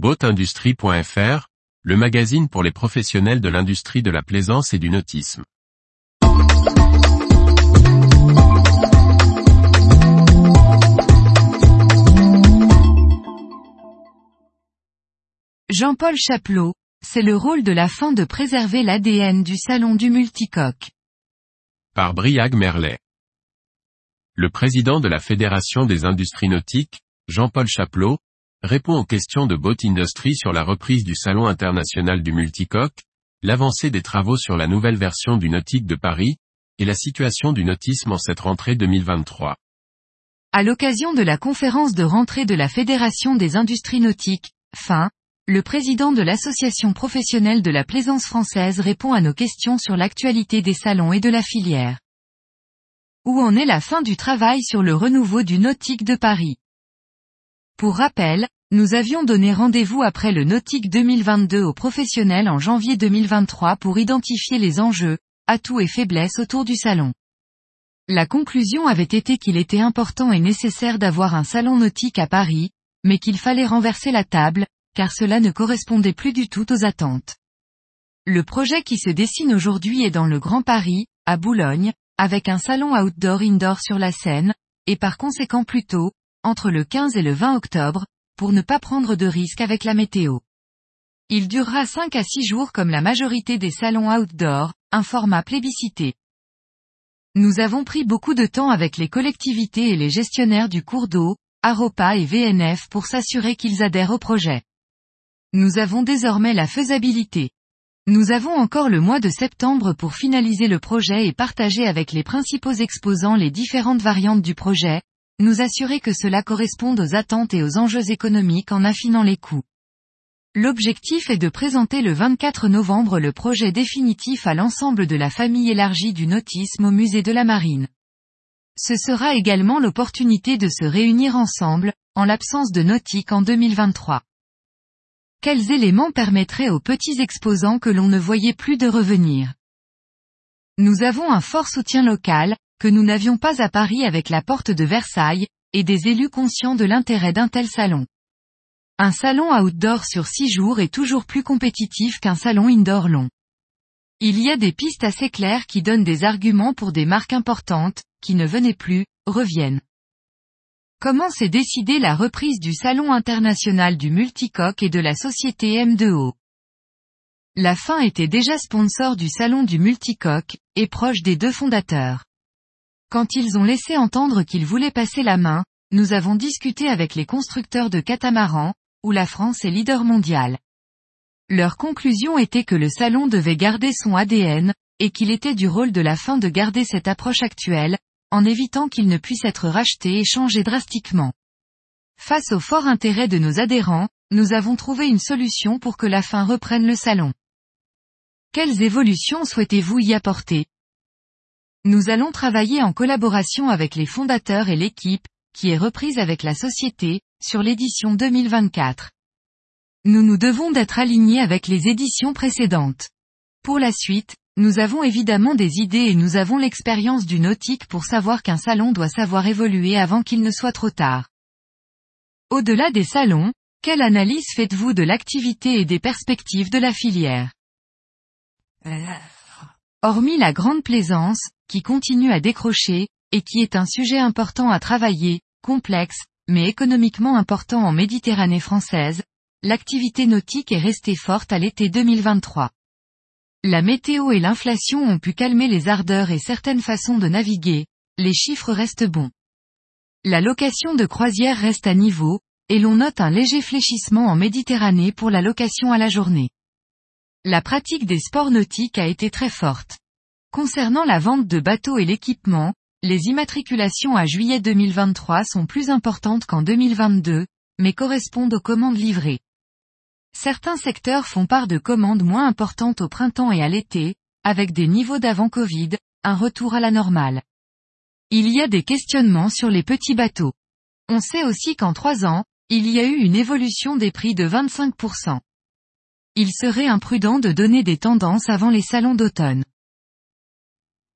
Boatindustrie.fr, le magazine pour les professionnels de l'industrie de la plaisance et du nautisme. Jean-Paul Chapelot, c'est le rôle de la fin de préserver l'ADN du salon du multicoque. Par Briag Merlet. Le président de la Fédération des industries nautiques, Jean-Paul Chapelot, répond aux questions de Boat Industry sur la reprise du Salon international du multicoque, l'avancée des travaux sur la nouvelle version du nautique de Paris, et la situation du nautisme en cette rentrée 2023. À l'occasion de la conférence de rentrée de la Fédération des industries nautiques, fin, le président de l'Association professionnelle de la plaisance française répond à nos questions sur l'actualité des salons et de la filière. Où en est la fin du travail sur le renouveau du nautique de Paris? Pour rappel, nous avions donné rendez-vous après le nautique 2022 aux professionnels en janvier 2023 pour identifier les enjeux, atouts et faiblesses autour du salon. La conclusion avait été qu'il était important et nécessaire d'avoir un salon nautique à Paris, mais qu'il fallait renverser la table, car cela ne correspondait plus du tout aux attentes. Le projet qui se dessine aujourd'hui est dans le Grand Paris, à Boulogne, avec un salon outdoor-indoor sur la Seine, et par conséquent plus tôt, entre le 15 et le 20 octobre, pour ne pas prendre de risques avec la météo. Il durera 5 à 6 jours comme la majorité des salons outdoor, un format plébiscité. Nous avons pris beaucoup de temps avec les collectivités et les gestionnaires du cours d'eau, Aropa et VNF pour s'assurer qu'ils adhèrent au projet. Nous avons désormais la faisabilité. Nous avons encore le mois de septembre pour finaliser le projet et partager avec les principaux exposants les différentes variantes du projet, nous assurer que cela corresponde aux attentes et aux enjeux économiques en affinant les coûts. L'objectif est de présenter le 24 novembre le projet définitif à l'ensemble de la famille élargie du nautisme au musée de la marine. Ce sera également l'opportunité de se réunir ensemble, en l'absence de nautique en 2023. Quels éléments permettraient aux petits exposants que l'on ne voyait plus de revenir? Nous avons un fort soutien local, que nous n'avions pas à Paris avec la porte de Versailles, et des élus conscients de l'intérêt d'un tel salon. Un salon outdoor sur six jours est toujours plus compétitif qu'un salon indoor long. Il y a des pistes assez claires qui donnent des arguments pour des marques importantes, qui ne venaient plus, reviennent. Comment s'est décidée la reprise du Salon international du multicoque et de la société M2O La fin était déjà sponsor du Salon du multicoque, et proche des deux fondateurs. Quand ils ont laissé entendre qu'ils voulaient passer la main, nous avons discuté avec les constructeurs de catamarans, où la France est leader mondial. Leur conclusion était que le salon devait garder son ADN, et qu'il était du rôle de la fin de garder cette approche actuelle, en évitant qu'il ne puisse être racheté et changé drastiquement. Face au fort intérêt de nos adhérents, nous avons trouvé une solution pour que la fin reprenne le salon. Quelles évolutions souhaitez-vous y apporter? Nous allons travailler en collaboration avec les fondateurs et l'équipe, qui est reprise avec la société, sur l'édition 2024. Nous nous devons d'être alignés avec les éditions précédentes. Pour la suite, nous avons évidemment des idées et nous avons l'expérience du nautique pour savoir qu'un salon doit savoir évoluer avant qu'il ne soit trop tard. Au-delà des salons, quelle analyse faites-vous de l'activité et des perspectives de la filière? Hormis la grande plaisance, qui continue à décrocher, et qui est un sujet important à travailler, complexe, mais économiquement important en Méditerranée française, l'activité nautique est restée forte à l'été 2023. La météo et l'inflation ont pu calmer les ardeurs et certaines façons de naviguer, les chiffres restent bons. La location de croisière reste à niveau, et l'on note un léger fléchissement en Méditerranée pour la location à la journée. La pratique des sports nautiques a été très forte. Concernant la vente de bateaux et l'équipement, les immatriculations à juillet 2023 sont plus importantes qu'en 2022, mais correspondent aux commandes livrées. Certains secteurs font part de commandes moins importantes au printemps et à l'été, avec des niveaux d'avant Covid, un retour à la normale. Il y a des questionnements sur les petits bateaux. On sait aussi qu'en trois ans, il y a eu une évolution des prix de 25%. Il serait imprudent de donner des tendances avant les salons d'automne.